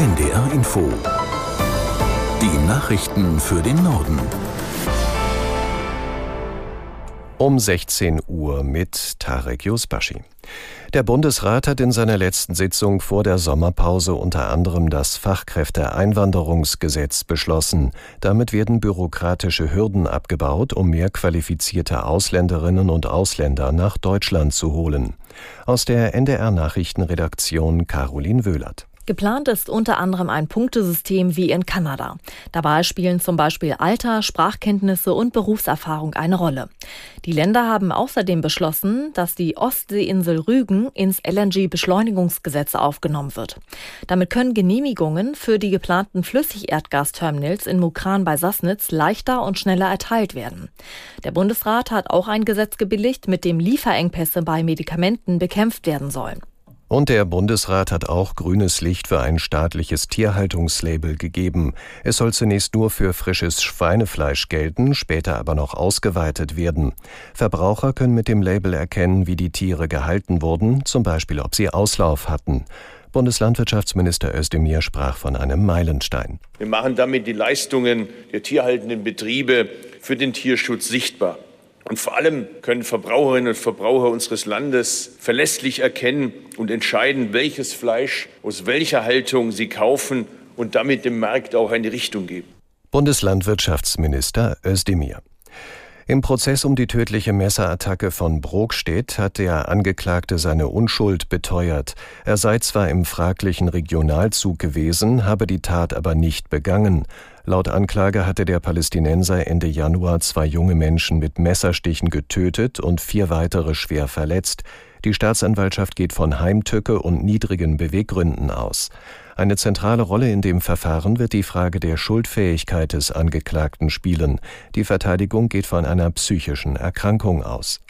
NDR Info. Die Nachrichten für den Norden. Um 16 Uhr mit Tarek Yusbashi. Der Bundesrat hat in seiner letzten Sitzung vor der Sommerpause unter anderem das Fachkräfteeinwanderungsgesetz beschlossen. Damit werden bürokratische Hürden abgebaut, um mehr qualifizierte Ausländerinnen und Ausländer nach Deutschland zu holen. Aus der NDR Nachrichtenredaktion Caroline Wöhlert. Geplant ist unter anderem ein Punktesystem wie in Kanada. Dabei spielen zum Beispiel Alter, Sprachkenntnisse und Berufserfahrung eine Rolle. Die Länder haben außerdem beschlossen, dass die Ostseeinsel Rügen ins LNG-Beschleunigungsgesetz aufgenommen wird. Damit können Genehmigungen für die geplanten Flüssigerdgasterminals in Mukran bei Sassnitz leichter und schneller erteilt werden. Der Bundesrat hat auch ein Gesetz gebilligt, mit dem Lieferengpässe bei Medikamenten bekämpft werden sollen. Und der Bundesrat hat auch grünes Licht für ein staatliches Tierhaltungslabel gegeben. Es soll zunächst nur für frisches Schweinefleisch gelten, später aber noch ausgeweitet werden. Verbraucher können mit dem Label erkennen, wie die Tiere gehalten wurden, zum Beispiel ob sie Auslauf hatten. Bundeslandwirtschaftsminister Özdemir sprach von einem Meilenstein. Wir machen damit die Leistungen der tierhaltenden Betriebe für den Tierschutz sichtbar. Und vor allem können Verbraucherinnen und Verbraucher unseres Landes verlässlich erkennen und entscheiden, welches Fleisch aus welcher Haltung sie kaufen und damit dem Markt auch eine Richtung geben. Bundeslandwirtschaftsminister Özdemir. Im Prozess um die tödliche Messerattacke von Brokstedt hat der Angeklagte seine Unschuld beteuert. Er sei zwar im fraglichen Regionalzug gewesen, habe die Tat aber nicht begangen. Laut Anklage hatte der Palästinenser Ende Januar zwei junge Menschen mit Messerstichen getötet und vier weitere schwer verletzt. Die Staatsanwaltschaft geht von Heimtücke und niedrigen Beweggründen aus. Eine zentrale Rolle in dem Verfahren wird die Frage der Schuldfähigkeit des Angeklagten spielen. Die Verteidigung geht von einer psychischen Erkrankung aus.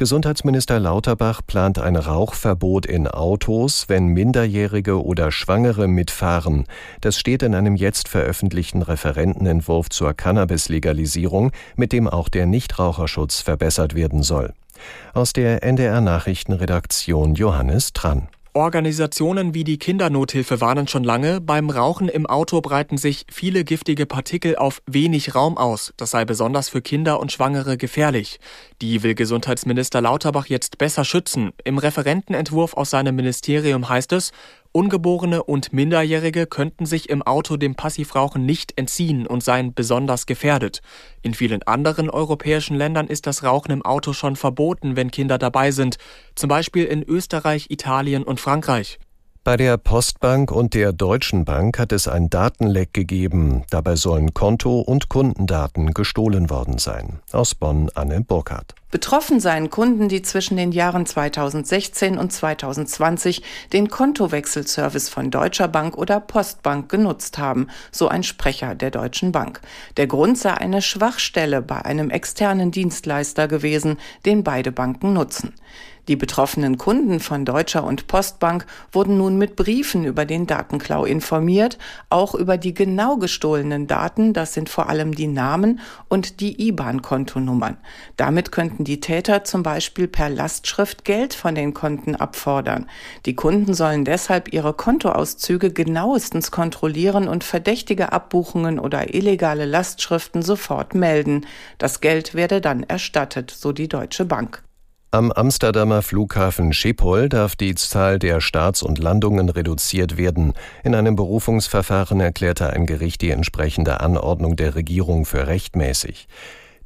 Gesundheitsminister Lauterbach plant ein Rauchverbot in Autos, wenn Minderjährige oder Schwangere mitfahren. Das steht in einem jetzt veröffentlichten Referentenentwurf zur Cannabis-Legalisierung, mit dem auch der Nichtraucherschutz verbessert werden soll. Aus der NDR Nachrichtenredaktion Johannes Trann. Organisationen wie die Kindernothilfe warnen schon lange, beim Rauchen im Auto breiten sich viele giftige Partikel auf wenig Raum aus. Das sei besonders für Kinder und Schwangere gefährlich. Die will Gesundheitsminister Lauterbach jetzt besser schützen. Im Referentenentwurf aus seinem Ministerium heißt es, Ungeborene und Minderjährige könnten sich im Auto dem Passivrauchen nicht entziehen und seien besonders gefährdet. In vielen anderen europäischen Ländern ist das Rauchen im Auto schon verboten, wenn Kinder dabei sind, zum Beispiel in Österreich, Italien und Frankreich. Bei der Postbank und der Deutschen Bank hat es ein Datenleck gegeben. Dabei sollen Konto- und Kundendaten gestohlen worden sein. Aus Bonn Anne Burkhardt. Betroffen seien Kunden, die zwischen den Jahren 2016 und 2020 den Kontowechselservice von Deutscher Bank oder Postbank genutzt haben, so ein Sprecher der Deutschen Bank. Der Grund sei eine Schwachstelle bei einem externen Dienstleister gewesen, den beide Banken nutzen. Die betroffenen Kunden von Deutscher und Postbank wurden nun mit Briefen über den Datenklau informiert, auch über die genau gestohlenen Daten, das sind vor allem die Namen und die IBAN-Kontonummern. Damit könnten die Täter zum Beispiel per Lastschrift Geld von den Konten abfordern. Die Kunden sollen deshalb ihre Kontoauszüge genauestens kontrollieren und verdächtige Abbuchungen oder illegale Lastschriften sofort melden. Das Geld werde dann erstattet, so die Deutsche Bank. Am Amsterdamer Flughafen Schiphol darf die Zahl der Starts und Landungen reduziert werden. In einem Berufungsverfahren erklärte ein Gericht die entsprechende Anordnung der Regierung für rechtmäßig.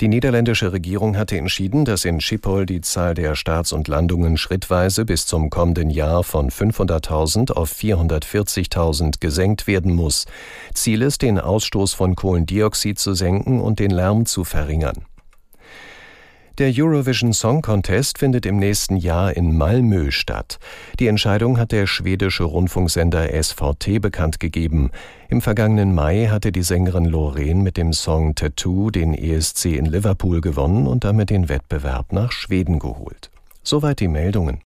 Die niederländische Regierung hatte entschieden, dass in Schiphol die Zahl der Starts und Landungen schrittweise bis zum kommenden Jahr von 500.000 auf 440.000 gesenkt werden muss. Ziel ist, den Ausstoß von Kohlendioxid zu senken und den Lärm zu verringern. Der Eurovision Song Contest findet im nächsten Jahr in Malmö statt. Die Entscheidung hat der schwedische Rundfunksender SVT bekannt gegeben. Im vergangenen Mai hatte die Sängerin Loreen mit dem Song Tattoo den ESC in Liverpool gewonnen und damit den Wettbewerb nach Schweden geholt. Soweit die Meldungen.